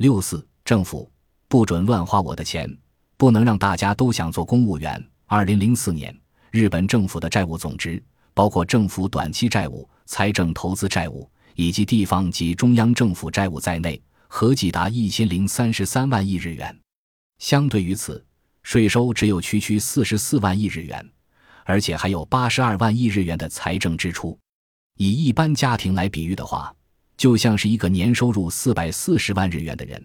六四，政府不准乱花我的钱，不能让大家都想做公务员。二零零四年，日本政府的债务总值，包括政府短期债务、财政投资债务以及地方及中央政府债务在内，合计达一千零三十三万亿日元。相对于此，税收只有区区四十四万亿日元，而且还有八十二万亿日元的财政支出。以一般家庭来比喻的话，就像是一个年收入四百四十万日元的人，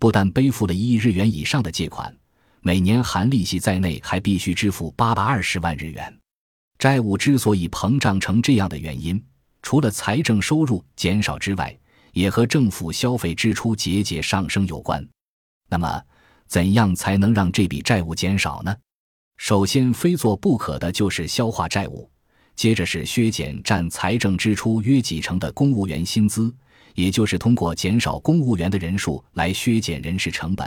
不但背负了一亿日元以上的借款，每年含利息在内，还必须支付八百二十万日元。债务之所以膨胀成这样的原因，除了财政收入减少之外，也和政府消费支出节节上升有关。那么，怎样才能让这笔债务减少呢？首先，非做不可的就是消化债务；接着是削减占财政支出约几成的公务员薪资，也就是通过减少公务员的人数来削减人事成本；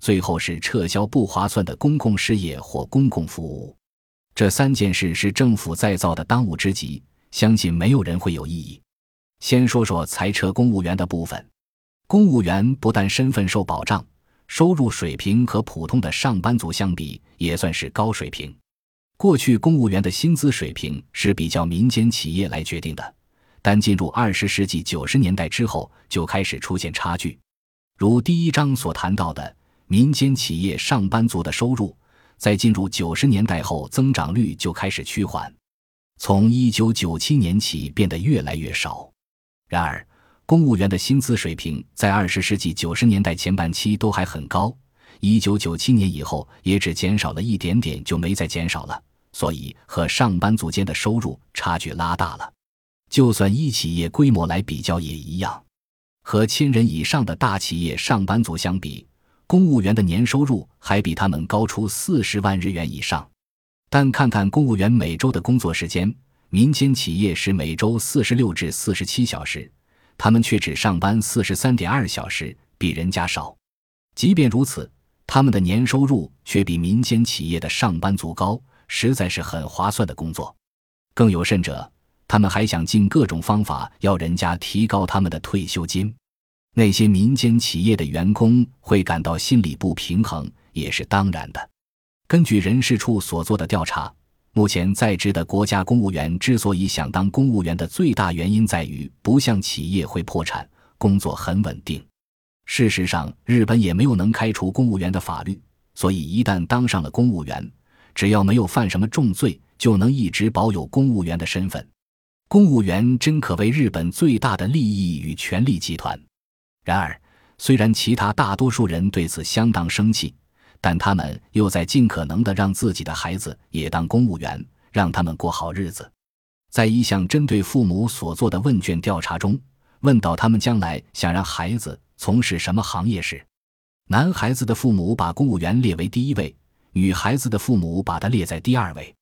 最后是撤销不划算的公共事业或公共服务。这三件事是政府再造的当务之急，相信没有人会有异议。先说说裁撤公务员的部分，公务员不但身份受保障。收入水平和普通的上班族相比，也算是高水平。过去公务员的薪资水平是比较民间企业来决定的，但进入二十世纪九十年代之后，就开始出现差距。如第一章所谈到的，民间企业上班族的收入，在进入九十年代后，增长率就开始趋缓，从一九九七年起变得越来越少。然而，公务员的薪资水平在二十世纪九十年代前半期都还很高，一九九七年以后也只减少了一点点，就没再减少了。所以和上班族间的收入差距拉大了。就算一企业规模来比较也一样，和千人以上的大企业上班族相比，公务员的年收入还比他们高出四十万日元以上。但看看公务员每周的工作时间，民间企业是每周四十六至四十七小时。他们却只上班四十三点二小时，比人家少。即便如此，他们的年收入却比民间企业的上班族高，实在是很划算的工作。更有甚者，他们还想尽各种方法要人家提高他们的退休金。那些民间企业的员工会感到心理不平衡，也是当然的。根据人事处所做的调查。目前在职的国家公务员之所以想当公务员的最大原因在于不像企业会破产，工作很稳定。事实上，日本也没有能开除公务员的法律，所以一旦当上了公务员，只要没有犯什么重罪，就能一直保有公务员的身份。公务员真可谓日本最大的利益与权力集团。然而，虽然其他大多数人对此相当生气。但他们又在尽可能的让自己的孩子也当公务员，让他们过好日子。在一项针对父母所做的问卷调查中，问到他们将来想让孩子从事什么行业时，男孩子的父母把公务员列为第一位，女孩子的父母把她列在第二位。